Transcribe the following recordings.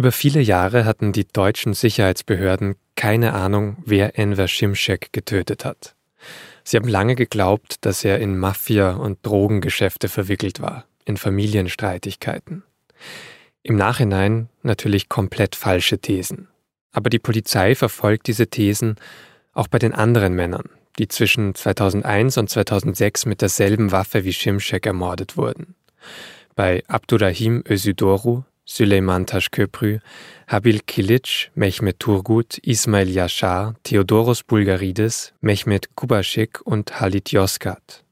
Über viele Jahre hatten die deutschen Sicherheitsbehörden keine Ahnung, wer Enver Şimşek getötet hat. Sie haben lange geglaubt, dass er in Mafia- und Drogengeschäfte verwickelt war, in Familienstreitigkeiten. Im Nachhinein natürlich komplett falsche Thesen. Aber die Polizei verfolgt diese Thesen auch bei den anderen Männern, die zwischen 2001 und 2006 mit derselben Waffe wie Şimşek ermordet wurden. Bei Abdurrahim Özüdoru, Süleyman Taşköprü, Habil Kilic, Mehmet Turgut, Ismail Yashar, Theodoros Bulgaridis, Mehmet Kubaschik und Halit Yozgat.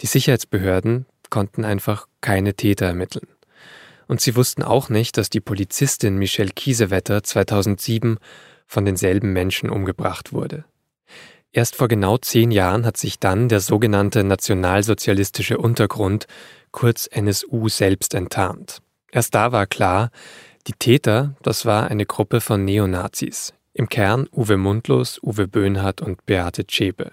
Die Sicherheitsbehörden konnten einfach keine Täter ermitteln. Und sie wussten auch nicht, dass die Polizistin Michelle Kiesewetter 2007 von denselben Menschen umgebracht wurde. Erst vor genau zehn Jahren hat sich dann der sogenannte nationalsozialistische Untergrund, kurz NSU, selbst enttarnt. Erst da war klar, die Täter, das war eine Gruppe von Neonazis. Im Kern Uwe Mundlos, Uwe Böhnhardt und Beate Zschäpe.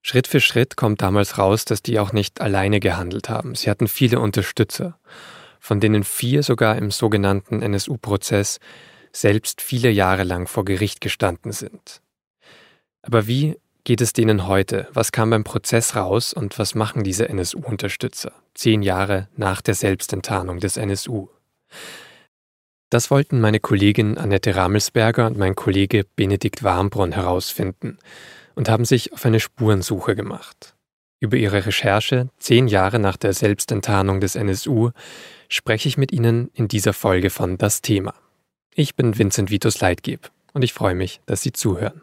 Schritt für Schritt kommt damals raus, dass die auch nicht alleine gehandelt haben. Sie hatten viele Unterstützer, von denen vier sogar im sogenannten NSU-Prozess selbst viele Jahre lang vor Gericht gestanden sind. Aber wie geht es denen heute? Was kam beim Prozess raus und was machen diese NSU-Unterstützer, zehn Jahre nach der Selbstenttarnung des NSU? Das wollten meine Kollegin Annette Ramelsberger und mein Kollege Benedikt Warmbrunn herausfinden und haben sich auf eine Spurensuche gemacht. Über ihre Recherche, zehn Jahre nach der Selbstenttarnung des NSU, spreche ich mit Ihnen in dieser Folge von Das Thema. Ich bin Vincent Vitus Leitgeb und ich freue mich, dass Sie zuhören.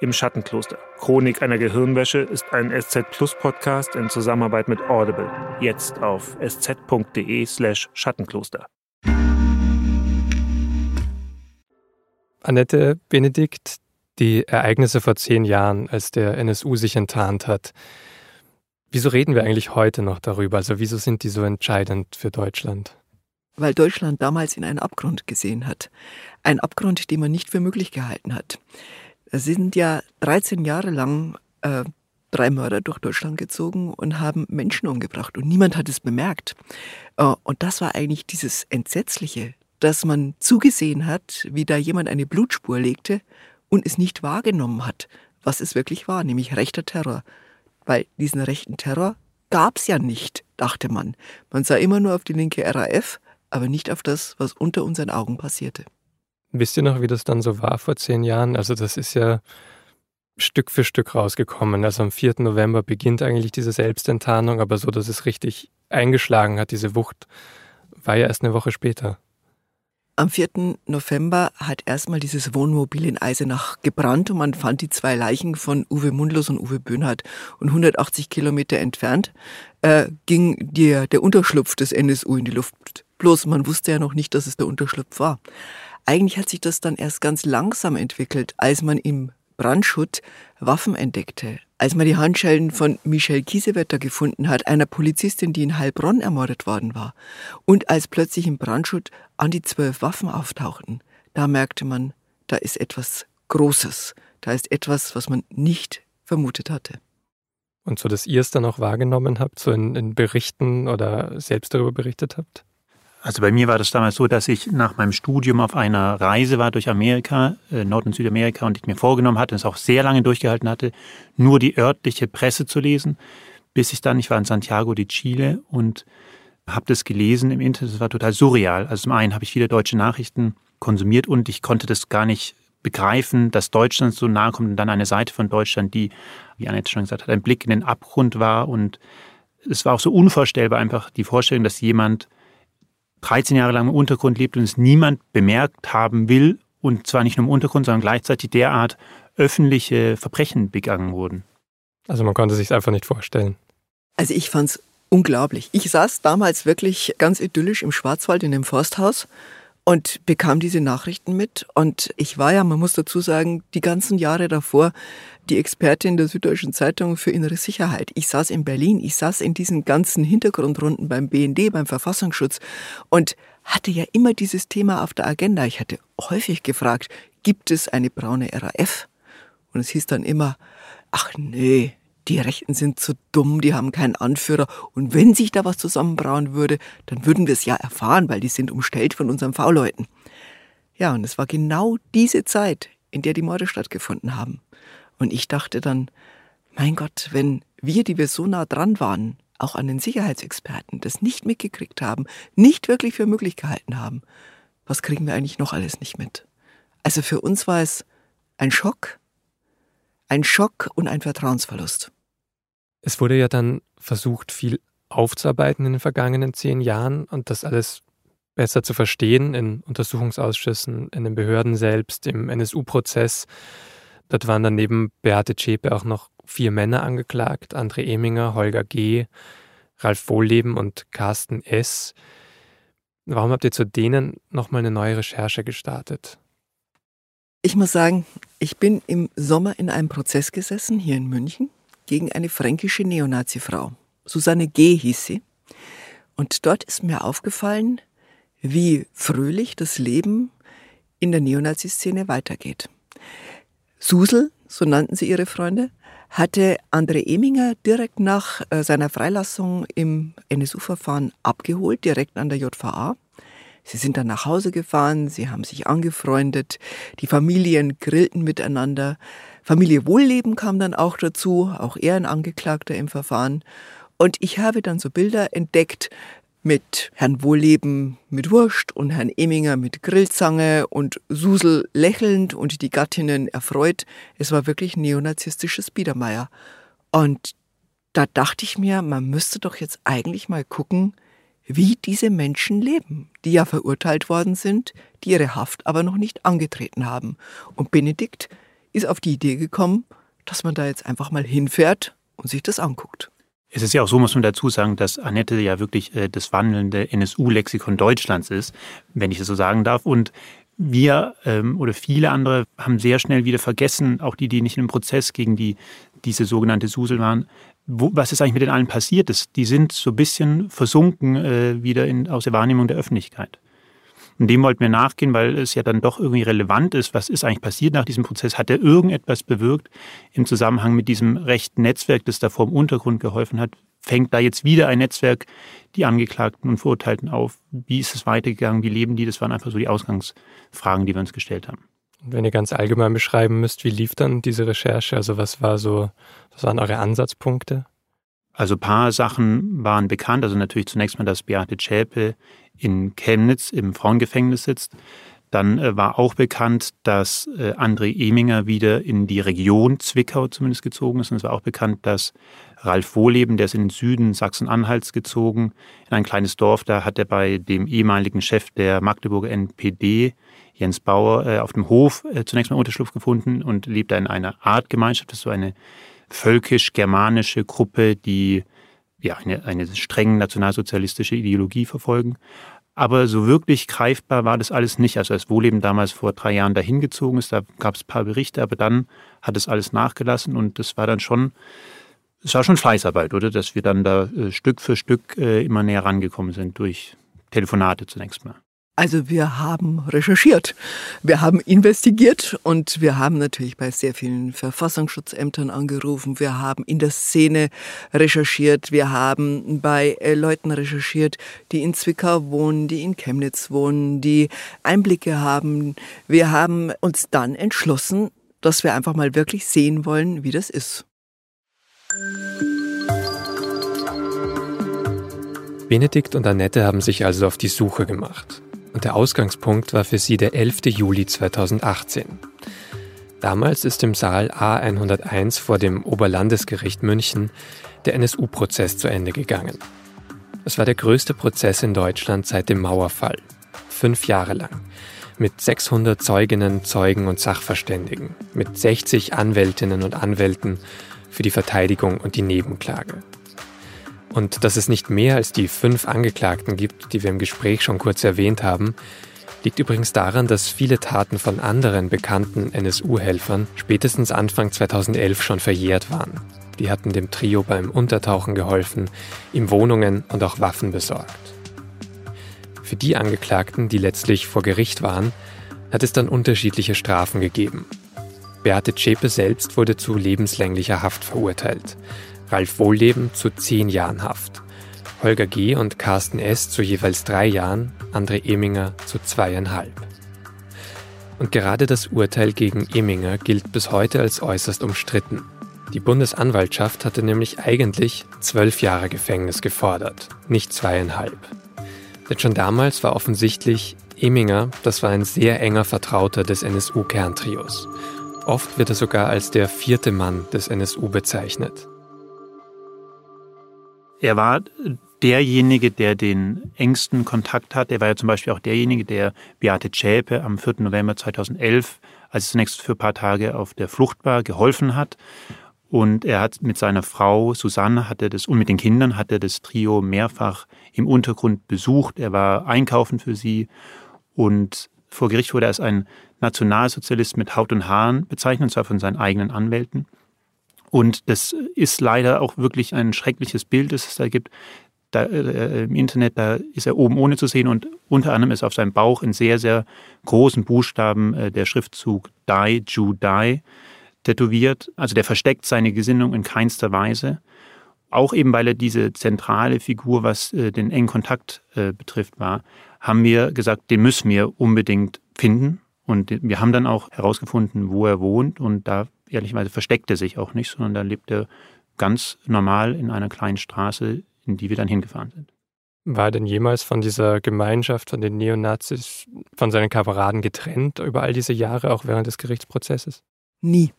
Im Schattenkloster. Chronik einer Gehirnwäsche ist ein SZ Plus Podcast in Zusammenarbeit mit Audible. Jetzt auf sz.de/slash Schattenkloster. Annette Benedikt, die Ereignisse vor zehn Jahren, als der NSU sich enttarnt hat. Wieso reden wir eigentlich heute noch darüber? Also wieso sind die so entscheidend für Deutschland? Weil Deutschland damals in einen Abgrund gesehen hat. Ein Abgrund, den man nicht für möglich gehalten hat. Es sind ja 13 Jahre lang äh, drei Mörder durch Deutschland gezogen und haben Menschen umgebracht und niemand hat es bemerkt. Äh, und das war eigentlich dieses Entsetzliche, dass man zugesehen hat, wie da jemand eine Blutspur legte und es nicht wahrgenommen hat, was es wirklich war, nämlich rechter Terror. Weil diesen rechten Terror gab es ja nicht, dachte man. Man sah immer nur auf die linke RAF, aber nicht auf das, was unter unseren Augen passierte. Wisst ihr noch, wie das dann so war vor zehn Jahren? Also das ist ja Stück für Stück rausgekommen. Also am 4. November beginnt eigentlich diese Selbstenttarnung, aber so, dass es richtig eingeschlagen hat, diese Wucht, war ja erst eine Woche später. Am 4. November hat erstmal dieses Wohnmobil in Eisenach gebrannt und man fand die zwei Leichen von Uwe Mundlos und Uwe Böhnhardt. Und 180 Kilometer entfernt äh, ging der, der Unterschlupf des NSU in die Luft. Bloß man wusste ja noch nicht, dass es der Unterschlupf war. Eigentlich hat sich das dann erst ganz langsam entwickelt, als man im Brandschutt Waffen entdeckte. Als man die Handschellen von Michelle Kiesewetter gefunden hat, einer Polizistin, die in Heilbronn ermordet worden war. Und als plötzlich im Brandschutt an die zwölf Waffen auftauchten, da merkte man, da ist etwas Großes. Da ist etwas, was man nicht vermutet hatte. Und so, dass ihr es dann auch wahrgenommen habt, so in, in Berichten oder selbst darüber berichtet habt? Also bei mir war das damals so, dass ich nach meinem Studium auf einer Reise war durch Amerika, äh, Nord- und Südamerika, und ich mir vorgenommen hatte, und es auch sehr lange durchgehalten hatte, nur die örtliche Presse zu lesen, bis ich dann, ich war in Santiago de Chile und habe das gelesen im Internet, es war total surreal. Also zum einen habe ich viele deutsche Nachrichten konsumiert und ich konnte das gar nicht begreifen, dass Deutschland so nahe kommt und dann eine Seite von Deutschland, die, wie Annette schon gesagt hat, ein Blick in den Abgrund war und es war auch so unvorstellbar einfach die Vorstellung, dass jemand 13 Jahre lang im Untergrund lebt und es niemand bemerkt haben will und zwar nicht nur im Untergrund, sondern gleichzeitig derart öffentliche Verbrechen begangen wurden. Also man konnte sich einfach nicht vorstellen. Also ich fand es unglaublich. Ich saß damals wirklich ganz idyllisch im Schwarzwald in dem Forsthaus und bekam diese Nachrichten mit. Und ich war ja, man muss dazu sagen, die ganzen Jahre davor die Expertin der Süddeutschen Zeitung für innere Sicherheit. Ich saß in Berlin, ich saß in diesen ganzen Hintergrundrunden beim BND, beim Verfassungsschutz und hatte ja immer dieses Thema auf der Agenda. Ich hatte häufig gefragt, gibt es eine braune RAF? Und es hieß dann immer, ach nee, die Rechten sind zu dumm, die haben keinen Anführer. Und wenn sich da was zusammenbrauen würde, dann würden wir es ja erfahren, weil die sind umstellt von unseren V-Leuten. Ja, und es war genau diese Zeit, in der die Morde stattgefunden haben. Und ich dachte dann, mein Gott, wenn wir, die wir so nah dran waren, auch an den Sicherheitsexperten, das nicht mitgekriegt haben, nicht wirklich für möglich gehalten haben, was kriegen wir eigentlich noch alles nicht mit? Also für uns war es ein Schock, ein Schock und ein Vertrauensverlust. Es wurde ja dann versucht, viel aufzuarbeiten in den vergangenen zehn Jahren und das alles besser zu verstehen in Untersuchungsausschüssen, in den Behörden selbst, im NSU-Prozess. Dort waren dann neben Beate Zschäpe auch noch vier Männer angeklagt, André Eminger, Holger G., Ralf Wohlleben und Carsten S. Warum habt ihr zu denen nochmal eine neue Recherche gestartet? Ich muss sagen, ich bin im Sommer in einem Prozess gesessen, hier in München, gegen eine fränkische Neonazi-Frau. Susanne G. hieß sie. Und dort ist mir aufgefallen, wie fröhlich das Leben in der Neonazi-Szene weitergeht. Susel, so nannten sie ihre Freunde, hatte André Eminger direkt nach äh, seiner Freilassung im NSU-Verfahren abgeholt, direkt an der JVA. Sie sind dann nach Hause gefahren, sie haben sich angefreundet, die Familien grillten miteinander. Familie Wohlleben kam dann auch dazu, auch er ein Angeklagter im Verfahren. Und ich habe dann so Bilder entdeckt mit Herrn Wohlleben mit Wurst und Herrn Eminger mit Grillzange und Susel lächelnd und die Gattinnen erfreut. Es war wirklich neonazistisches Biedermeier. Und da dachte ich mir, man müsste doch jetzt eigentlich mal gucken, wie diese Menschen leben, die ja verurteilt worden sind, die ihre Haft aber noch nicht angetreten haben. Und Benedikt ist auf die Idee gekommen, dass man da jetzt einfach mal hinfährt und sich das anguckt. Es ist ja auch so, muss man dazu sagen, dass Annette ja wirklich äh, das wandelnde NSU-Lexikon Deutschlands ist, wenn ich das so sagen darf. Und wir ähm, oder viele andere haben sehr schnell wieder vergessen, auch die, die nicht im Prozess gegen die, diese sogenannte Susel waren, wo, was ist eigentlich mit den allen passiert ist. Die sind so ein bisschen versunken äh, wieder in, aus der Wahrnehmung der Öffentlichkeit. Und dem wollten wir nachgehen, weil es ja dann doch irgendwie relevant ist, was ist eigentlich passiert nach diesem Prozess? Hat er irgendetwas bewirkt im Zusammenhang mit diesem rechten Netzwerk, das da vor dem Untergrund geholfen hat? Fängt da jetzt wieder ein Netzwerk die Angeklagten und Verurteilten auf? Wie ist es weitergegangen? Wie leben die? Das waren einfach so die Ausgangsfragen, die wir uns gestellt haben. Wenn ihr ganz allgemein beschreiben müsst, wie lief dann diese Recherche? Also was war so, was waren eure Ansatzpunkte? Also ein paar Sachen waren bekannt. Also natürlich zunächst mal, dass Beate Zschäpe in Chemnitz im Frauengefängnis sitzt. Dann äh, war auch bekannt, dass äh, André Eminger wieder in die Region Zwickau zumindest gezogen ist. Und es war auch bekannt, dass Ralf Wohleben, der ist in den Süden Sachsen-Anhalts gezogen, in ein kleines Dorf. Da hat er bei dem ehemaligen Chef der Magdeburger NPD, Jens Bauer, äh, auf dem Hof äh, zunächst mal Unterschlupf gefunden und lebt da in einer Artgemeinschaft. Das ist so eine völkisch-germanische Gruppe, die ja, eine, eine streng nationalsozialistische Ideologie verfolgen. Aber so wirklich greifbar war das alles nicht. Also als Wohleben damals vor drei Jahren dahin gezogen ist, da gab es ein paar Berichte, aber dann hat es alles nachgelassen und das war dann schon, es war schon Fleißarbeit, oder? Dass wir dann da äh, Stück für Stück äh, immer näher rangekommen sind durch Telefonate zunächst mal. Also wir haben recherchiert, wir haben investigiert und wir haben natürlich bei sehr vielen Verfassungsschutzämtern angerufen, wir haben in der Szene recherchiert, wir haben bei äh, Leuten recherchiert, die in Zwickau wohnen, die in Chemnitz wohnen, die Einblicke haben. Wir haben uns dann entschlossen, dass wir einfach mal wirklich sehen wollen, wie das ist. Benedikt und Annette haben sich also auf die Suche gemacht und der Ausgangspunkt war für sie der 11. Juli 2018. Damals ist im Saal A101 vor dem Oberlandesgericht München der NSU-Prozess zu Ende gegangen. Es war der größte Prozess in Deutschland seit dem Mauerfall. Fünf Jahre lang. mit 600 Zeuginnen, Zeugen und Sachverständigen, mit 60 Anwältinnen und Anwälten für die Verteidigung und die Nebenklage. Und dass es nicht mehr als die fünf Angeklagten gibt, die wir im Gespräch schon kurz erwähnt haben, liegt übrigens daran, dass viele Taten von anderen bekannten NSU-Helfern spätestens Anfang 2011 schon verjährt waren. Die hatten dem Trio beim Untertauchen geholfen, ihm Wohnungen und auch Waffen besorgt. Für die Angeklagten, die letztlich vor Gericht waren, hat es dann unterschiedliche Strafen gegeben. Beate Zschäpe selbst wurde zu lebenslänglicher Haft verurteilt, Ralf Wohlleben zu zehn Jahren Haft Holger G. und Carsten S. zu jeweils drei Jahren, André Eminger zu zweieinhalb. Und gerade das Urteil gegen Eminger gilt bis heute als äußerst umstritten. Die Bundesanwaltschaft hatte nämlich eigentlich zwölf Jahre Gefängnis gefordert, nicht zweieinhalb. Denn schon damals war offensichtlich, Eminger, das war ein sehr enger Vertrauter des NSU-Kerntrios. Oft wird er sogar als der vierte Mann des NSU bezeichnet. Er war derjenige, der den engsten Kontakt hat. Er war ja zum Beispiel auch derjenige, der Beate Zschäpe am 4. November 2011, als es zunächst für ein paar Tage auf der Flucht war, geholfen hat. Und er hat mit seiner Frau Susanne hatte das und mit den Kindern hat er das Trio mehrfach im Untergrund besucht. Er war einkaufen für sie und vor Gericht wurde er als ein Nationalsozialist mit Haut und Haaren bezeichnet, und zwar von seinen eigenen Anwälten. Und das ist leider auch wirklich ein schreckliches Bild, das es da gibt. Da, äh, Im Internet, da ist er oben ohne zu sehen und unter anderem ist auf seinem Bauch in sehr, sehr großen Buchstaben äh, der Schriftzug Die, Jew, Die tätowiert. Also der versteckt seine Gesinnung in keinster Weise. Auch eben, weil er diese zentrale Figur, was äh, den engen Kontakt äh, betrifft, war, haben wir gesagt, den müssen wir unbedingt finden. Und wir haben dann auch herausgefunden, wo er wohnt. Und da ehrlicherweise versteckt er sich auch nicht, sondern da lebt er ganz normal in einer kleinen Straße, in die wir dann hingefahren sind. War er denn jemals von dieser Gemeinschaft, von den Neonazis, von seinen Kameraden getrennt über all diese Jahre, auch während des Gerichtsprozesses? Nie.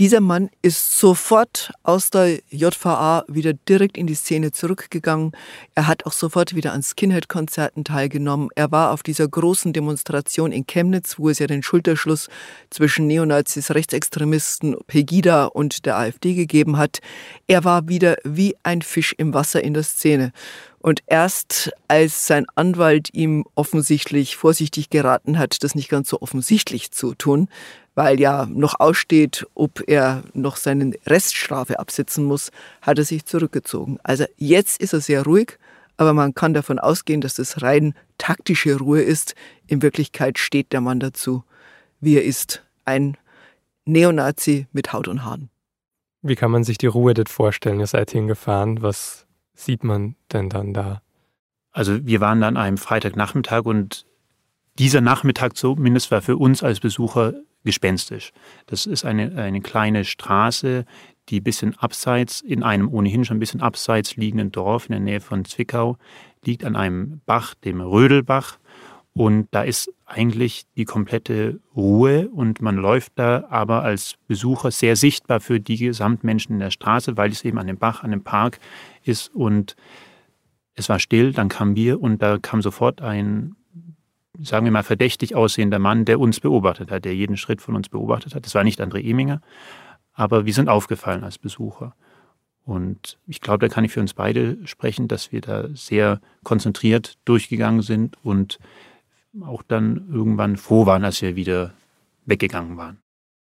Dieser Mann ist sofort aus der JVA wieder direkt in die Szene zurückgegangen. Er hat auch sofort wieder an Skinhead-Konzerten teilgenommen. Er war auf dieser großen Demonstration in Chemnitz, wo es ja den Schulterschluss zwischen Neonazis, Rechtsextremisten, Pegida und der AfD gegeben hat. Er war wieder wie ein Fisch im Wasser in der Szene. Und erst als sein Anwalt ihm offensichtlich vorsichtig geraten hat, das nicht ganz so offensichtlich zu tun, weil ja noch aussteht, ob er noch seine Reststrafe absitzen muss, hat er sich zurückgezogen. Also jetzt ist er sehr ruhig, aber man kann davon ausgehen, dass das rein taktische Ruhe ist. In Wirklichkeit steht der Mann dazu, wie er ist. Ein Neonazi mit Haut und Haaren. Wie kann man sich die Ruhe dort vorstellen? Ihr seid hingefahren. Was sieht man denn dann da? Also wir waren dann einem Freitagnachmittag und dieser Nachmittag zumindest war für uns als Besucher gespenstisch. Das ist eine, eine kleine Straße, die ein bisschen abseits, in einem ohnehin schon ein bisschen abseits liegenden Dorf in der Nähe von Zwickau, liegt an einem Bach, dem Rödelbach. Und da ist eigentlich die komplette Ruhe und man läuft da aber als Besucher sehr sichtbar für die Gesamtmenschen in der Straße, weil es eben an dem Bach, an dem Park ist und es war still, dann kamen wir und da kam sofort ein, sagen wir mal, verdächtig aussehender Mann, der uns beobachtet hat, der jeden Schritt von uns beobachtet hat. Das war nicht André Eminger, aber wir sind aufgefallen als Besucher. Und ich glaube, da kann ich für uns beide sprechen, dass wir da sehr konzentriert durchgegangen sind und auch dann irgendwann froh waren, als wir wieder weggegangen waren.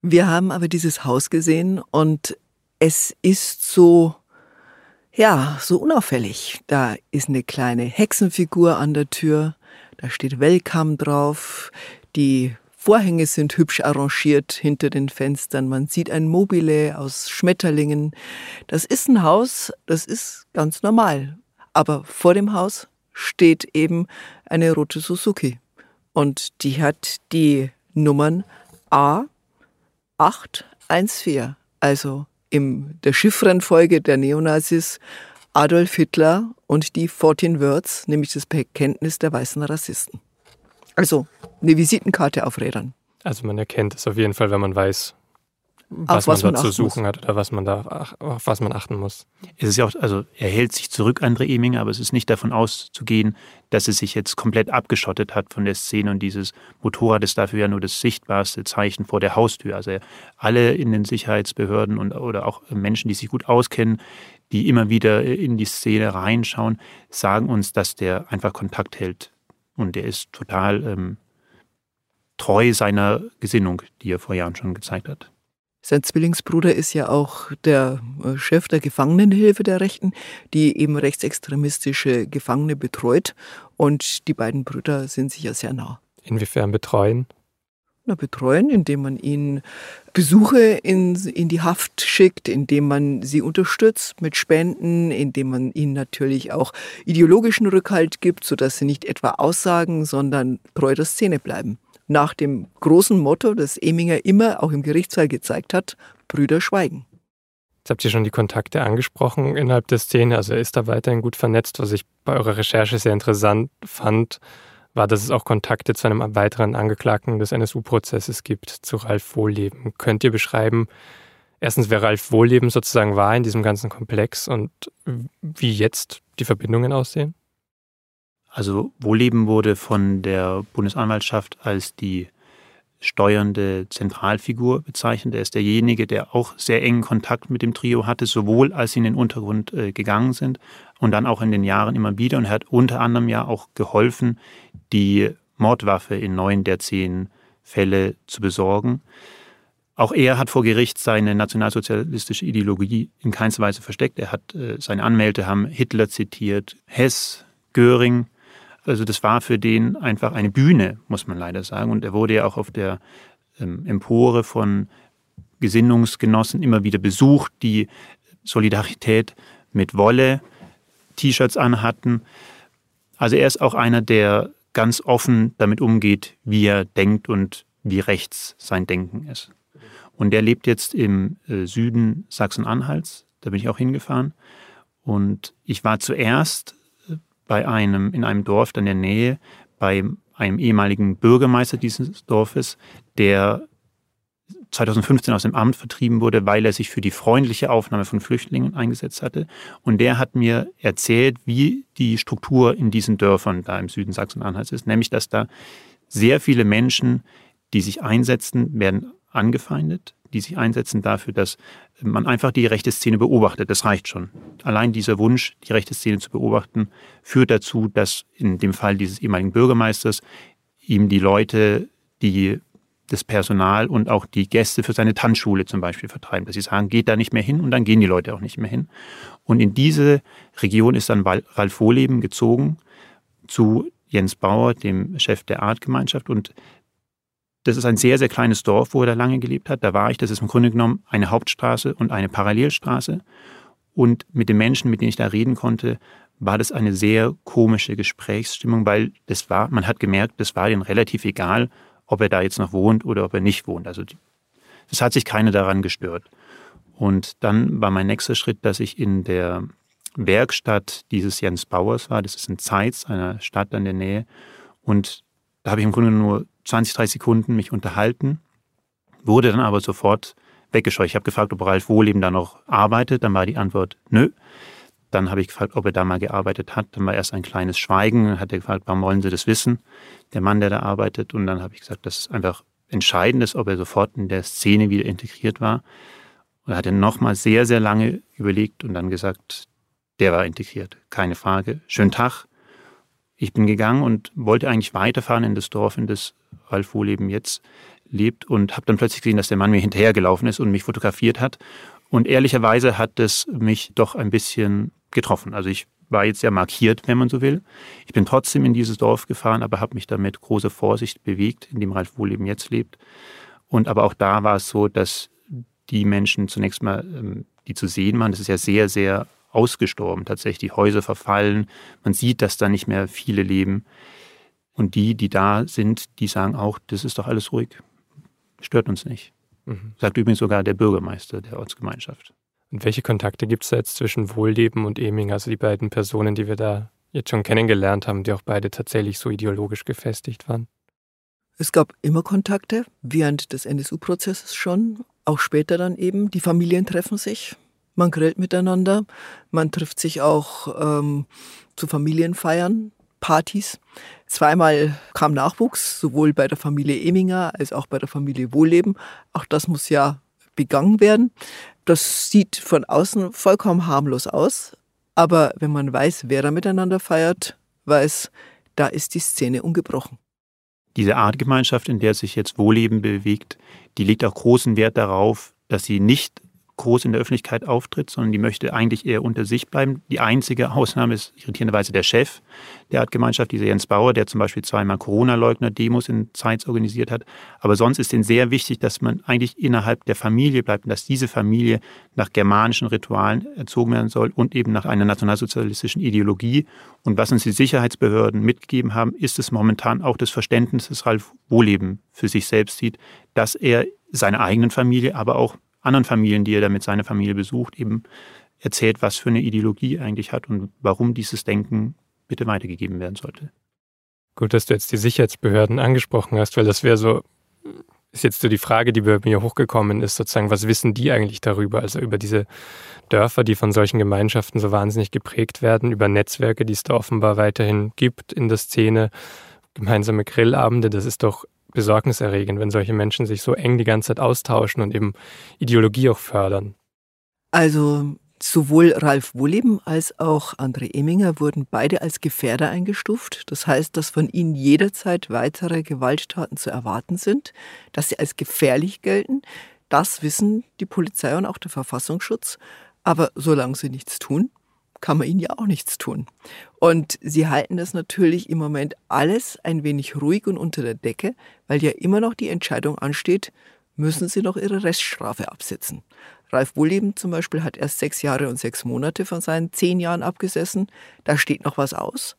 Wir haben aber dieses Haus gesehen und es ist so ja, so unauffällig. Da ist eine kleine Hexenfigur an der Tür, da steht Welcome drauf, die Vorhänge sind hübsch arrangiert hinter den Fenstern. Man sieht ein Mobile aus Schmetterlingen. Das ist ein Haus, das ist ganz normal. Aber vor dem Haus steht eben eine rote Suzuki. Und die hat die Nummern A814, also in der Chiffrenfolge der Neonazis Adolf Hitler und die 14 Words, nämlich das Bekenntnis der weißen Rassisten. Also eine Visitenkarte auf Rädern. Also man erkennt es auf jeden Fall, wenn man weiß, was, was man da zu suchen muss. hat oder was man da, auf was man achten muss. Es ist ja auch, also er hält sich zurück, André Eminger, aber es ist nicht davon auszugehen, dass es sich jetzt komplett abgeschottet hat von der Szene und dieses Motorrad ist dafür ja nur das sichtbarste Zeichen vor der Haustür. Also alle in den Sicherheitsbehörden und oder auch Menschen, die sich gut auskennen, die immer wieder in die Szene reinschauen, sagen uns, dass der einfach Kontakt hält. Und der ist total ähm, treu seiner Gesinnung, die er vor Jahren schon gezeigt hat. Sein Zwillingsbruder ist ja auch der äh, Chef der Gefangenenhilfe der Rechten, die eben rechtsextremistische Gefangene betreut. Und die beiden Brüder sind sich ja sehr nah. Inwiefern betreuen? Na, betreuen, indem man ihnen Besuche in, in die Haft schickt, indem man sie unterstützt mit Spenden, indem man ihnen natürlich auch ideologischen Rückhalt gibt, sodass sie nicht etwa aussagen, sondern treu der Szene bleiben nach dem großen Motto, das Eminger immer auch im Gerichtssaal gezeigt hat, Brüder schweigen. Jetzt habt ihr schon die Kontakte angesprochen innerhalb der Szene. Also er ist da weiterhin gut vernetzt. Was ich bei eurer Recherche sehr interessant fand, war, dass es auch Kontakte zu einem weiteren Angeklagten des NSU-Prozesses gibt, zu Ralf Wohlleben. Könnt ihr beschreiben, erstens, wer Ralf Wohlleben sozusagen war in diesem ganzen Komplex und wie jetzt die Verbindungen aussehen? Also Wohlleben wurde von der Bundesanwaltschaft als die steuernde Zentralfigur bezeichnet. Er ist derjenige, der auch sehr engen Kontakt mit dem Trio hatte, sowohl als sie in den Untergrund äh, gegangen sind und dann auch in den Jahren immer wieder. Und er hat unter anderem ja auch geholfen, die Mordwaffe in neun der zehn Fälle zu besorgen. Auch er hat vor Gericht seine nationalsozialistische Ideologie in keinster Weise versteckt. Er hat, äh, seine Anwälte haben Hitler zitiert, Hess, Göring, also das war für den einfach eine Bühne, muss man leider sagen. Und er wurde ja auch auf der ähm, Empore von Gesinnungsgenossen immer wieder besucht, die Solidarität mit Wolle T-Shirts anhatten. Also er ist auch einer, der ganz offen damit umgeht, wie er denkt und wie rechts sein Denken ist. Und der lebt jetzt im äh, Süden Sachsen-Anhalts. Da bin ich auch hingefahren. Und ich war zuerst bei einem, in einem Dorf in der Nähe, bei einem ehemaligen Bürgermeister dieses Dorfes, der 2015 aus dem Amt vertrieben wurde, weil er sich für die freundliche Aufnahme von Flüchtlingen eingesetzt hatte. Und der hat mir erzählt, wie die Struktur in diesen Dörfern da im Süden Sachsen-Anhalts ist. Nämlich, dass da sehr viele Menschen, die sich einsetzen, werden angefeindet, die sich einsetzen dafür, dass man einfach die rechte Szene beobachtet. Das reicht schon. Allein dieser Wunsch, die rechte Szene zu beobachten, führt dazu, dass in dem Fall dieses ehemaligen Bürgermeisters ihm die Leute, die das Personal und auch die Gäste für seine Tanzschule zum Beispiel vertreiben, dass sie sagen, geht da nicht mehr hin und dann gehen die Leute auch nicht mehr hin. Und in diese Region ist dann Ralf Wohleben gezogen zu Jens Bauer, dem Chef der Artgemeinschaft und das ist ein sehr, sehr kleines Dorf, wo er da lange gelebt hat. Da war ich. Das ist im Grunde genommen eine Hauptstraße und eine Parallelstraße. Und mit den Menschen, mit denen ich da reden konnte, war das eine sehr komische Gesprächsstimmung, weil das war, man hat gemerkt, das war denen relativ egal, ob er da jetzt noch wohnt oder ob er nicht wohnt. Also es hat sich keiner daran gestört. Und dann war mein nächster Schritt, dass ich in der Werkstatt dieses Jens Bauers war. Das ist in Zeitz, einer Stadt in der Nähe. Und da habe ich im Grunde nur 20, 30 Sekunden mich unterhalten, wurde dann aber sofort weggescheucht. Ich habe gefragt, ob Ralf Wohleben da noch arbeitet. Dann war die Antwort nö. Dann habe ich gefragt, ob er da mal gearbeitet hat. Dann war erst ein kleines Schweigen. Dann hat er gefragt, warum wollen Sie das wissen? Der Mann, der da arbeitet. Und dann habe ich gesagt, dass es einfach entscheidend ist, ob er sofort in der Szene wieder integriert war. Und er hat dann nochmal sehr, sehr lange überlegt und dann gesagt, der war integriert. Keine Frage. Schönen Tag. Ich bin gegangen und wollte eigentlich weiterfahren in das Dorf, in das Ralf Wohleben jetzt lebt und habe dann plötzlich gesehen, dass der Mann mir hinterhergelaufen ist und mich fotografiert hat. Und ehrlicherweise hat es mich doch ein bisschen getroffen. Also ich war jetzt sehr markiert, wenn man so will. Ich bin trotzdem in dieses Dorf gefahren, aber habe mich damit große Vorsicht bewegt, in dem Ralf Wohleben jetzt lebt. Und aber auch da war es so, dass die Menschen zunächst mal, ähm, die zu sehen waren, das ist ja sehr, sehr ausgestorben. Tatsächlich die Häuser verfallen. Man sieht, dass da nicht mehr viele leben. Und die, die da sind, die sagen auch, das ist doch alles ruhig. Stört uns nicht. Mhm. Sagt übrigens sogar der Bürgermeister der Ortsgemeinschaft. Und welche Kontakte gibt es da jetzt zwischen Wohlleben und Eming, also die beiden Personen, die wir da jetzt schon kennengelernt haben, die auch beide tatsächlich so ideologisch gefestigt waren? Es gab immer Kontakte, während des NSU-Prozesses schon. auch später dann eben, die Familien treffen sich, man grillt miteinander, man trifft sich auch ähm, zu Familienfeiern, Partys. Zweimal kam Nachwuchs, sowohl bei der Familie Eminger als auch bei der Familie Wohlleben. Auch das muss ja begangen werden. Das sieht von außen vollkommen harmlos aus. Aber wenn man weiß, wer da miteinander feiert, weiß, da ist die Szene ungebrochen. Diese Artgemeinschaft, in der sich jetzt Wohlleben bewegt, die legt auch großen Wert darauf, dass sie nicht groß in der Öffentlichkeit auftritt, sondern die möchte eigentlich eher unter sich bleiben. Die einzige Ausnahme ist irritierenderweise der Chef der Artgemeinschaft, dieser Jens Bauer, der zum Beispiel zweimal Corona-Leugner-Demos in Zeitz organisiert hat. Aber sonst ist ihnen sehr wichtig, dass man eigentlich innerhalb der Familie bleibt und dass diese Familie nach germanischen Ritualen erzogen werden soll und eben nach einer nationalsozialistischen Ideologie. Und was uns die Sicherheitsbehörden mitgegeben haben, ist es momentan auch das Verständnis, das Ralf Wohleben für sich selbst sieht, dass er seine eigenen Familie, aber auch anderen Familien, die er da mit seiner Familie besucht, eben erzählt, was für eine Ideologie eigentlich hat und warum dieses Denken bitte weitergegeben werden sollte. Gut, dass du jetzt die Sicherheitsbehörden angesprochen hast, weil das wäre so, ist jetzt so die Frage, die bei mir hochgekommen ist, sozusagen, was wissen die eigentlich darüber? Also über diese Dörfer, die von solchen Gemeinschaften so wahnsinnig geprägt werden, über Netzwerke, die es da offenbar weiterhin gibt in der Szene, gemeinsame Grillabende, das ist doch besorgniserregend, wenn solche Menschen sich so eng die ganze Zeit austauschen und eben Ideologie auch fördern. Also sowohl Ralf Wohleben als auch André Eminger wurden beide als Gefährder eingestuft. Das heißt, dass von ihnen jederzeit weitere Gewalttaten zu erwarten sind, dass sie als gefährlich gelten. Das wissen die Polizei und auch der Verfassungsschutz. Aber solange sie nichts tun, kann man ihnen ja auch nichts tun. Und sie halten das natürlich im Moment alles ein wenig ruhig und unter der Decke, weil ja immer noch die Entscheidung ansteht, müssen sie noch ihre Reststrafe absitzen. Ralf Wohleben zum Beispiel hat erst sechs Jahre und sechs Monate von seinen zehn Jahren abgesessen. Da steht noch was aus.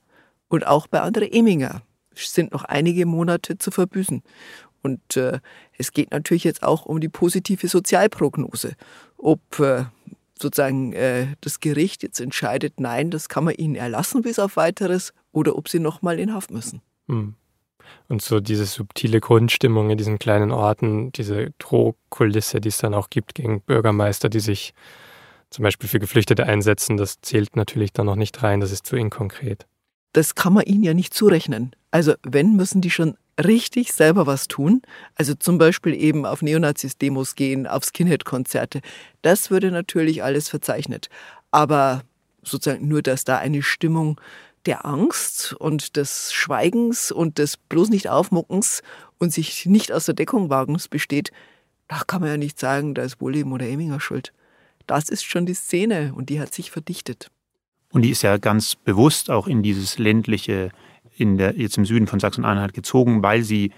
Und auch bei André Eminger sind noch einige Monate zu verbüßen. Und äh, es geht natürlich jetzt auch um die positive Sozialprognose. Ob äh, sozusagen äh, das Gericht jetzt entscheidet, nein, das kann man ihnen erlassen bis auf weiteres, oder ob sie nochmal in Haft müssen. Hm. Und so diese subtile Grundstimmung in diesen kleinen Orten, diese Drohkulisse, die es dann auch gibt gegen Bürgermeister, die sich zum Beispiel für Geflüchtete einsetzen, das zählt natürlich dann noch nicht rein, das ist zu inkonkret. Das kann man ihnen ja nicht zurechnen. Also wenn, müssen die schon richtig selber was tun, also zum Beispiel eben auf Neonazis-Demos gehen, auf Skinhead-Konzerte, das würde natürlich alles verzeichnet. Aber sozusagen nur, dass da eine Stimmung der Angst und des Schweigens und des bloß nicht Aufmuckens und sich nicht aus der Deckung wagens besteht, da kann man ja nicht sagen, da ist Wohleben oder Eminger schuld. Das ist schon die Szene und die hat sich verdichtet. Und die ist ja ganz bewusst auch in dieses ländliche in der, jetzt im Süden von Sachsen-Anhalt gezogen, weil sie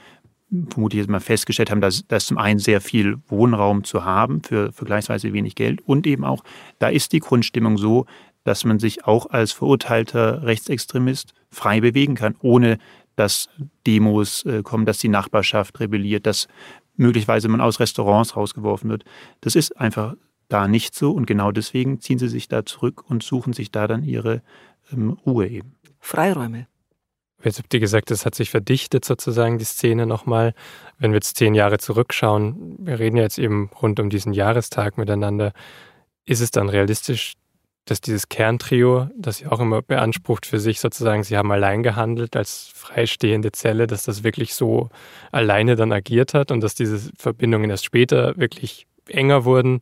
vermutlich jetzt mal festgestellt haben, dass das zum einen sehr viel Wohnraum zu haben für vergleichsweise wenig Geld und eben auch, da ist die Grundstimmung so, dass man sich auch als verurteilter Rechtsextremist frei bewegen kann, ohne dass Demos äh, kommen, dass die Nachbarschaft rebelliert, dass möglicherweise man aus Restaurants rausgeworfen wird. Das ist einfach da nicht so und genau deswegen ziehen sie sich da zurück und suchen sich da dann ihre ähm, Ruhe eben. Freiräume. Jetzt habt ihr gesagt, es hat sich verdichtet sozusagen die Szene nochmal. Wenn wir jetzt zehn Jahre zurückschauen, wir reden ja jetzt eben rund um diesen Jahrestag miteinander, ist es dann realistisch, dass dieses Kerntrio, das sie auch immer beansprucht für sich sozusagen, sie haben allein gehandelt als freistehende Zelle, dass das wirklich so alleine dann agiert hat und dass diese Verbindungen erst später wirklich enger wurden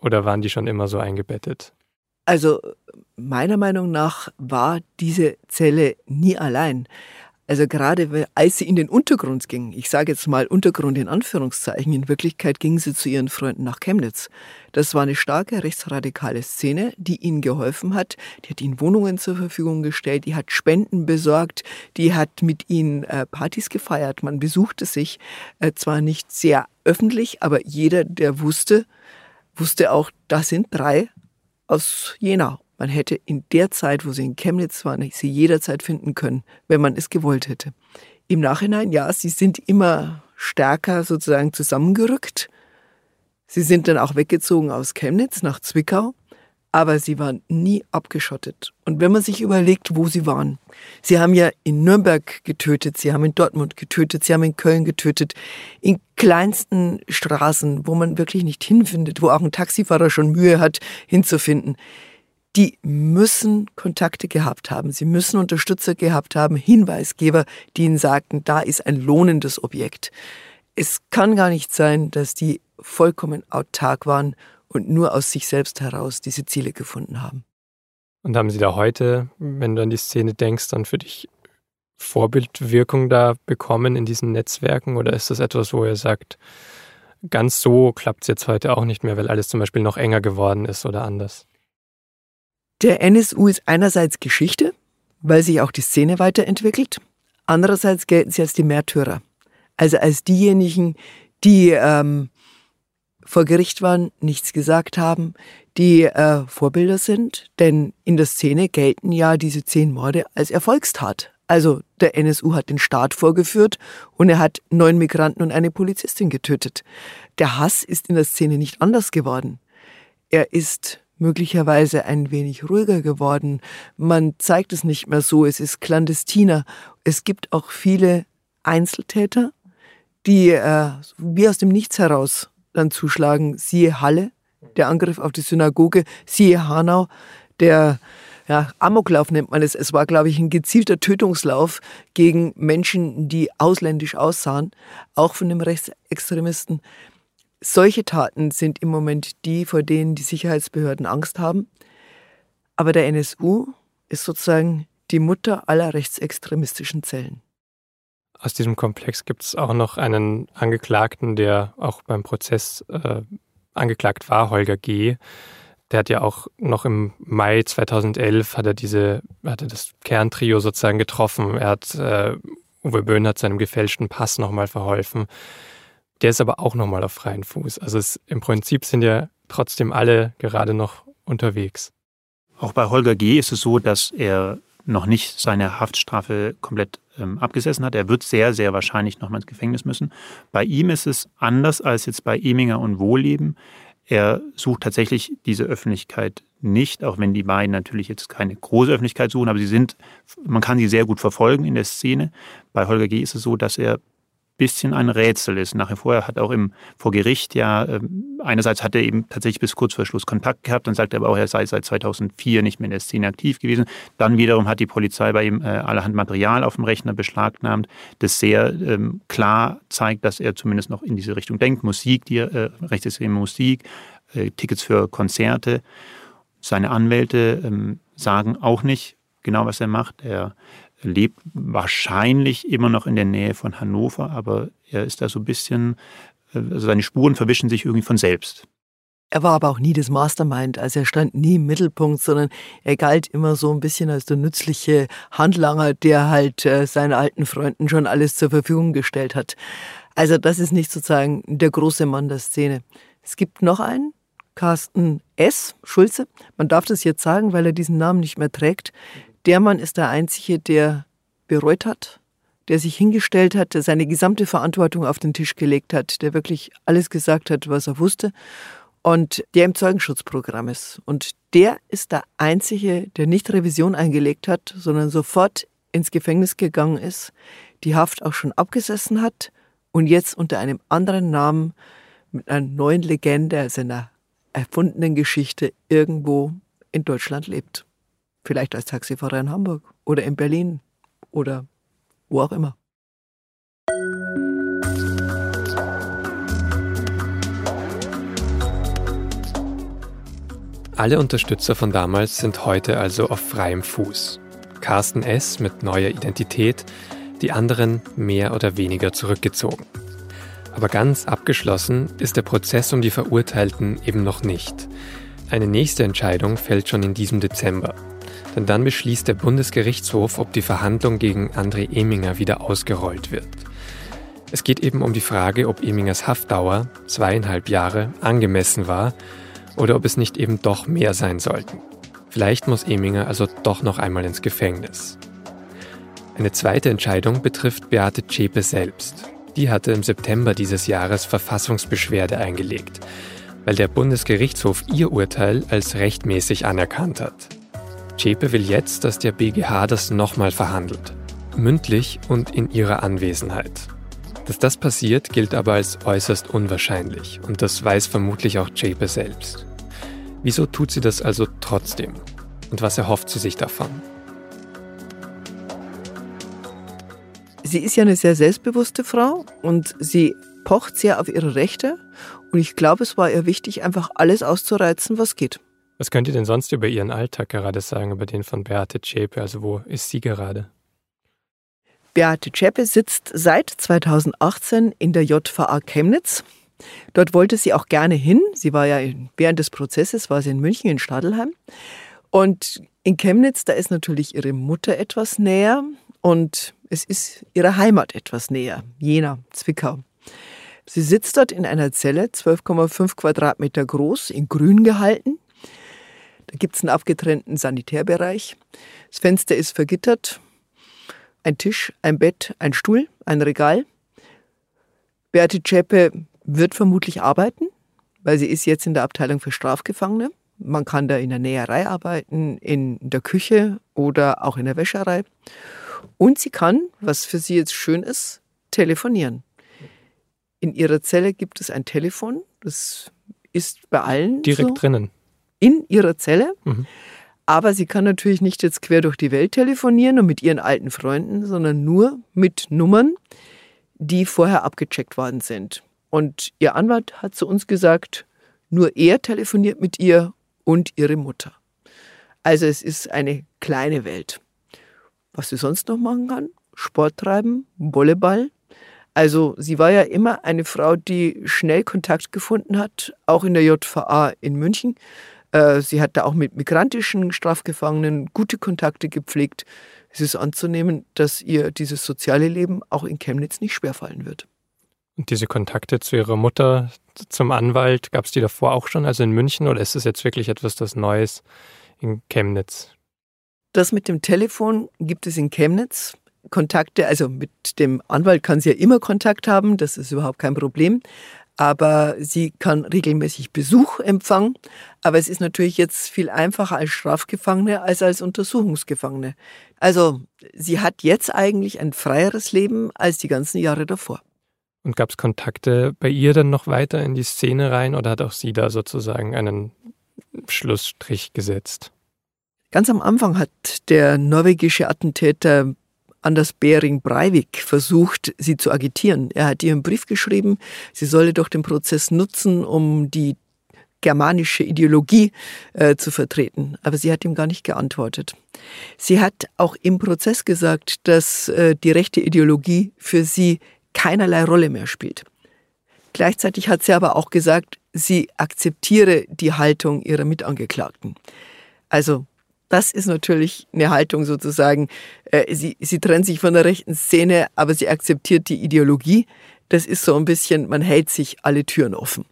oder waren die schon immer so eingebettet? Also meiner Meinung nach war diese Zelle nie allein. Also gerade als sie in den Untergrund ging, ich sage jetzt mal Untergrund in Anführungszeichen, in Wirklichkeit ging sie zu ihren Freunden nach Chemnitz. Das war eine starke rechtsradikale Szene, die ihnen geholfen hat. Die hat ihnen Wohnungen zur Verfügung gestellt, die hat Spenden besorgt, die hat mit ihnen äh, Partys gefeiert. Man besuchte sich äh, zwar nicht sehr öffentlich, aber jeder, der wusste, wusste auch, da sind drei aus Jena. Man hätte in der Zeit, wo sie in Chemnitz waren, sie jederzeit finden können, wenn man es gewollt hätte. Im Nachhinein, ja, sie sind immer stärker sozusagen zusammengerückt. Sie sind dann auch weggezogen aus Chemnitz nach Zwickau. Aber sie waren nie abgeschottet. Und wenn man sich überlegt, wo sie waren, sie haben ja in Nürnberg getötet, sie haben in Dortmund getötet, sie haben in Köln getötet, in kleinsten Straßen, wo man wirklich nicht hinfindet, wo auch ein Taxifahrer schon Mühe hat, hinzufinden. Die müssen Kontakte gehabt haben, sie müssen Unterstützer gehabt haben, Hinweisgeber, die ihnen sagten, da ist ein lohnendes Objekt. Es kann gar nicht sein, dass die vollkommen autark waren und nur aus sich selbst heraus diese Ziele gefunden haben. Und haben Sie da heute, wenn du an die Szene denkst, dann für dich Vorbildwirkung da bekommen in diesen Netzwerken? Oder ist das etwas, wo ihr sagt, ganz so klappt es jetzt heute auch nicht mehr, weil alles zum Beispiel noch enger geworden ist oder anders? Der NSU ist einerseits Geschichte, weil sich auch die Szene weiterentwickelt. Andererseits gelten sie als die Märtyrer. Also als diejenigen, die ähm, vor Gericht waren, nichts gesagt haben, die äh, Vorbilder sind. Denn in der Szene gelten ja diese zehn Morde als Erfolgstat. Also der NSU hat den Staat vorgeführt und er hat neun Migranten und eine Polizistin getötet. Der Hass ist in der Szene nicht anders geworden. Er ist möglicherweise ein wenig ruhiger geworden. Man zeigt es nicht mehr so, es ist clandestiner. Es gibt auch viele Einzeltäter, die äh, wie aus dem Nichts heraus dann zuschlagen. Siehe Halle, der Angriff auf die Synagoge, siehe Hanau, der ja, Amoklauf nennt man es. Es war, glaube ich, ein gezielter Tötungslauf gegen Menschen, die ausländisch aussahen, auch von dem Rechtsextremisten. Solche Taten sind im Moment die, vor denen die Sicherheitsbehörden Angst haben. Aber der NSU ist sozusagen die Mutter aller rechtsextremistischen Zellen. Aus diesem Komplex gibt es auch noch einen Angeklagten, der auch beim Prozess äh, angeklagt war, Holger G. Der hat ja auch noch im Mai 2011 hat er diese, hat er das Kerntrio sozusagen getroffen. Er hat äh, Uwe Böhn hat seinem gefälschten Pass nochmal verholfen. Der ist aber auch nochmal auf freien Fuß. Also es, im Prinzip sind ja trotzdem alle gerade noch unterwegs. Auch bei Holger G. ist es so, dass er noch nicht seine Haftstrafe komplett ähm, abgesessen hat. Er wird sehr, sehr wahrscheinlich nochmal ins Gefängnis müssen. Bei ihm ist es anders als jetzt bei Eminger und Wohlleben. Er sucht tatsächlich diese Öffentlichkeit nicht, auch wenn die beiden natürlich jetzt keine große Öffentlichkeit suchen, aber sie sind, man kann sie sehr gut verfolgen in der Szene. Bei Holger G. ist es so, dass er bisschen ein Rätsel ist. Nach wie vor hat auch im, vor Gericht ja, äh, einerseits hat er eben tatsächlich bis kurz vor Schluss Kontakt gehabt, dann sagt er aber auch, er sei seit 2004 nicht mehr in der Szene aktiv gewesen. Dann wiederum hat die Polizei bei ihm äh, allerhand Material auf dem Rechner beschlagnahmt, das sehr ähm, klar zeigt, dass er zumindest noch in diese Richtung denkt. Musik, die äh, rechtsextreme Musik, äh, Tickets für Konzerte. Seine Anwälte ähm, sagen auch nicht genau, was er macht. Er lebt wahrscheinlich immer noch in der Nähe von Hannover, aber er ist da so ein bisschen, äh, also seine Spuren verwischen sich irgendwie von selbst. Er war aber auch nie das Mastermind, also er stand nie im Mittelpunkt, sondern er galt immer so ein bisschen als der nützliche Handlanger, der halt äh, seinen alten Freunden schon alles zur Verfügung gestellt hat. Also das ist nicht sozusagen der große Mann der Szene. Es gibt noch einen, Carsten S. Schulze. Man darf das jetzt sagen, weil er diesen Namen nicht mehr trägt. Der Mann ist der Einzige, der bereut hat, der sich hingestellt hat, der seine gesamte Verantwortung auf den Tisch gelegt hat, der wirklich alles gesagt hat, was er wusste und der im Zeugenschutzprogramm ist. Und der ist der Einzige, der nicht Revision eingelegt hat, sondern sofort ins Gefängnis gegangen ist, die Haft auch schon abgesessen hat und jetzt unter einem anderen Namen mit einer neuen Legende, also einer erfundenen Geschichte irgendwo in Deutschland lebt. Vielleicht als Taxifahrer in Hamburg oder in Berlin oder wo auch immer. Alle Unterstützer von damals sind heute also auf freiem Fuß. Carsten S. mit neuer Identität, die anderen mehr oder weniger zurückgezogen. Aber ganz abgeschlossen ist der Prozess um die Verurteilten eben noch nicht. Eine nächste Entscheidung fällt schon in diesem Dezember. Denn dann beschließt der Bundesgerichtshof, ob die Verhandlung gegen André Eminger wieder ausgerollt wird. Es geht eben um die Frage, ob Emingers Haftdauer, zweieinhalb Jahre, angemessen war oder ob es nicht eben doch mehr sein sollten. Vielleicht muss Eminger also doch noch einmal ins Gefängnis. Eine zweite Entscheidung betrifft Beate Zschäpe selbst. Die hatte im September dieses Jahres Verfassungsbeschwerde eingelegt. weil der Bundesgerichtshof ihr Urteil als rechtmäßig anerkannt hat. Zschäpe will jetzt, dass der BGH das nochmal verhandelt. Mündlich und in ihrer Anwesenheit. Dass das passiert, gilt aber als äußerst unwahrscheinlich und das weiß vermutlich auch Zschäpe selbst. Wieso tut sie das also trotzdem? Und was erhofft sie sich davon? Sie ist ja eine sehr selbstbewusste Frau und sie pocht sehr auf ihre Rechte. Und ich glaube, es war ihr wichtig, einfach alles auszureizen, was geht. Was könnt ihr denn sonst über ihren Alltag gerade sagen, über den von Beate Zschäpe? Also wo ist sie gerade? Beate Zschäpe sitzt seit 2018 in der JVA Chemnitz. Dort wollte sie auch gerne hin. Sie war ja während des Prozesses, war sie in München in Stadelheim. Und in Chemnitz, da ist natürlich ihre Mutter etwas näher und es ist ihre Heimat etwas näher, Jena, Zwickau. Sie sitzt dort in einer Zelle, 12,5 Quadratmeter groß, in grün gehalten. Da gibt es einen abgetrennten Sanitärbereich. Das Fenster ist vergittert. Ein Tisch, ein Bett, ein Stuhl, ein Regal. Beate Zschäpe wird vermutlich arbeiten, weil sie ist jetzt in der Abteilung für Strafgefangene. Man kann da in der Näherei arbeiten, in der Küche oder auch in der Wäscherei. Und sie kann, was für sie jetzt schön ist, telefonieren. In ihrer Zelle gibt es ein Telefon, das ist bei allen. Direkt so, drinnen. In ihrer Zelle. Mhm. Aber sie kann natürlich nicht jetzt quer durch die Welt telefonieren und mit ihren alten Freunden, sondern nur mit Nummern, die vorher abgecheckt worden sind. Und ihr Anwalt hat zu uns gesagt, nur er telefoniert mit ihr und ihre Mutter. Also es ist eine kleine Welt. Was sie sonst noch machen kann? Sport treiben, Volleyball. Also sie war ja immer eine Frau, die schnell Kontakt gefunden hat, auch in der JVA in München. Äh, sie hat da auch mit migrantischen Strafgefangenen gute Kontakte gepflegt. Es ist anzunehmen, dass ihr dieses soziale Leben auch in Chemnitz nicht schwerfallen wird. Und diese Kontakte zu ihrer Mutter, zum Anwalt, gab es die davor auch schon, also in München, oder ist es jetzt wirklich etwas das Neues in Chemnitz? Das mit dem Telefon gibt es in Chemnitz. Kontakte, also mit dem Anwalt kann sie ja immer Kontakt haben, das ist überhaupt kein Problem. Aber sie kann regelmäßig Besuch empfangen. Aber es ist natürlich jetzt viel einfacher als Strafgefangene als als Untersuchungsgefangene. Also sie hat jetzt eigentlich ein freieres Leben als die ganzen Jahre davor. Und gab es Kontakte bei ihr dann noch weiter in die Szene rein oder hat auch sie da sozusagen einen Schlussstrich gesetzt? Ganz am Anfang hat der norwegische Attentäter Anders Behring Breivik versucht, sie zu agitieren. Er hat ihr einen Brief geschrieben, sie solle doch den Prozess nutzen, um die germanische Ideologie äh, zu vertreten. Aber sie hat ihm gar nicht geantwortet. Sie hat auch im Prozess gesagt, dass äh, die rechte Ideologie für sie keinerlei Rolle mehr spielt. Gleichzeitig hat sie aber auch gesagt, sie akzeptiere die Haltung ihrer Mitangeklagten. Also das ist natürlich eine Haltung sozusagen, äh, sie, sie trennt sich von der rechten Szene, aber sie akzeptiert die Ideologie. Das ist so ein bisschen, man hält sich alle Türen offen.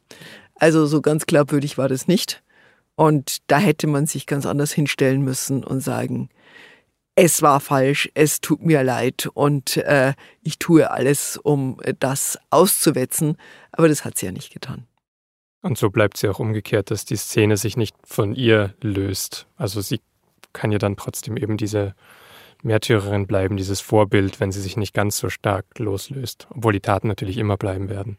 Also so ganz glaubwürdig war das nicht. Und da hätte man sich ganz anders hinstellen müssen und sagen, es war falsch, es tut mir leid und äh, ich tue alles, um das auszuwetzen. Aber das hat sie ja nicht getan. Und so bleibt sie auch umgekehrt, dass die Szene sich nicht von ihr löst. Also sie kann ja dann trotzdem eben diese Märtyrerin bleiben, dieses Vorbild, wenn sie sich nicht ganz so stark loslöst, obwohl die Taten natürlich immer bleiben werden.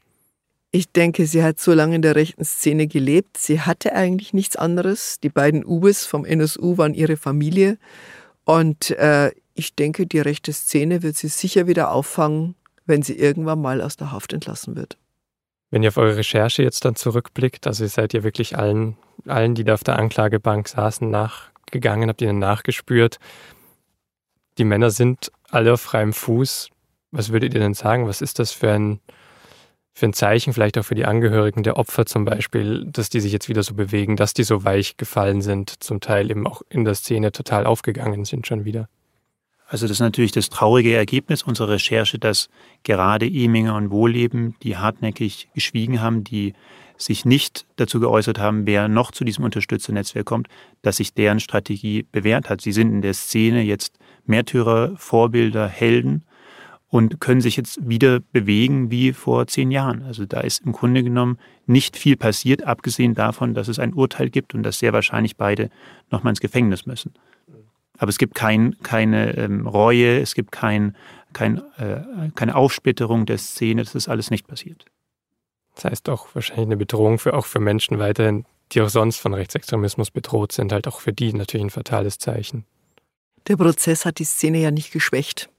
Ich denke, sie hat so lange in der rechten Szene gelebt. Sie hatte eigentlich nichts anderes. Die beiden Ubes vom NSU waren ihre Familie. Und äh, ich denke, die rechte Szene wird sie sicher wieder auffangen, wenn sie irgendwann mal aus der Haft entlassen wird. Wenn ihr auf eure Recherche jetzt dann zurückblickt, also ihr seid ja wirklich allen, allen, die da auf der Anklagebank saßen, nachgegangen, habt ihnen nachgespürt. Die Männer sind alle auf freiem Fuß. Was würdet ihr denn sagen? Was ist das für ein, für ein Zeichen, vielleicht auch für die Angehörigen der Opfer zum Beispiel, dass die sich jetzt wieder so bewegen, dass die so weich gefallen sind, zum Teil eben auch in der Szene total aufgegangen sind schon wieder? Also das ist natürlich das traurige Ergebnis unserer Recherche, dass gerade Eminger und Wohlleben, die hartnäckig geschwiegen haben, die sich nicht dazu geäußert haben, wer noch zu diesem Unterstützernetzwerk kommt, dass sich deren Strategie bewährt hat. Sie sind in der Szene jetzt Märtyrer, Vorbilder, Helden und können sich jetzt wieder bewegen wie vor zehn Jahren. Also da ist im Grunde genommen nicht viel passiert, abgesehen davon, dass es ein Urteil gibt und dass sehr wahrscheinlich beide nochmal ins Gefängnis müssen. Aber es gibt kein, keine ähm, Reue, es gibt kein, kein, äh, keine Aufsplitterung der Szene, das ist alles nicht passiert. Das heißt auch wahrscheinlich eine Bedrohung für auch für Menschen weiterhin, die auch sonst von Rechtsextremismus bedroht sind, halt auch für die natürlich ein fatales Zeichen. Der Prozess hat die Szene ja nicht geschwächt.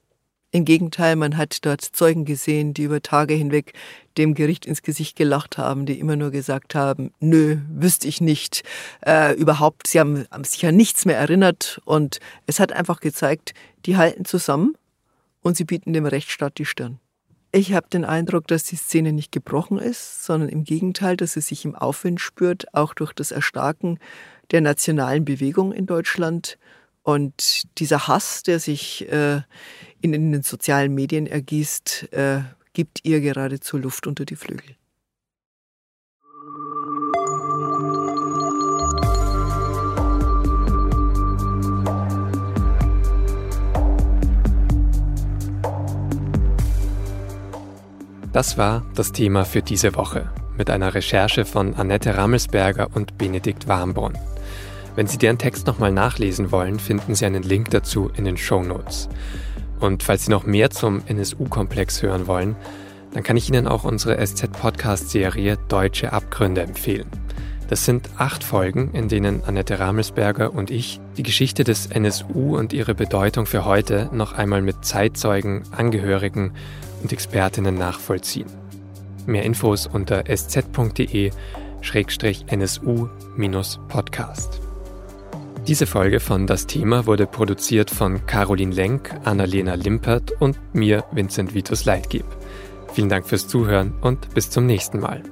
Im Gegenteil, man hat dort Zeugen gesehen, die über Tage hinweg dem Gericht ins Gesicht gelacht haben, die immer nur gesagt haben, nö, wüsste ich nicht. Äh, überhaupt, sie haben, haben sich an nichts mehr erinnert und es hat einfach gezeigt, die halten zusammen und sie bieten dem Rechtsstaat die Stirn. Ich habe den Eindruck, dass die Szene nicht gebrochen ist, sondern im Gegenteil, dass sie sich im Aufwind spürt, auch durch das Erstarken der nationalen Bewegung in Deutschland. Und dieser Hass, der sich äh, in, in, den sozialen Medien ergießt, äh, gibt ihr geradezu Luft unter die Flügel. Das war das Thema für diese Woche mit einer Recherche von Annette Rammelsberger und Benedikt Warmbrunn. Wenn Sie deren Text nochmal nachlesen wollen, finden Sie einen Link dazu in den Show Notes. Und falls Sie noch mehr zum NSU-Komplex hören wollen, dann kann ich Ihnen auch unsere SZ-Podcast-Serie Deutsche Abgründe empfehlen. Das sind acht Folgen, in denen Annette Ramelsberger und ich die Geschichte des NSU und ihre Bedeutung für heute noch einmal mit Zeitzeugen, Angehörigen und Expertinnen nachvollziehen. Mehr Infos unter sz.de-nsu-podcast. Diese Folge von Das Thema wurde produziert von Caroline Lenk, Annalena Limpert und mir, Vincent Vitus Leitgeb. Vielen Dank fürs Zuhören und bis zum nächsten Mal.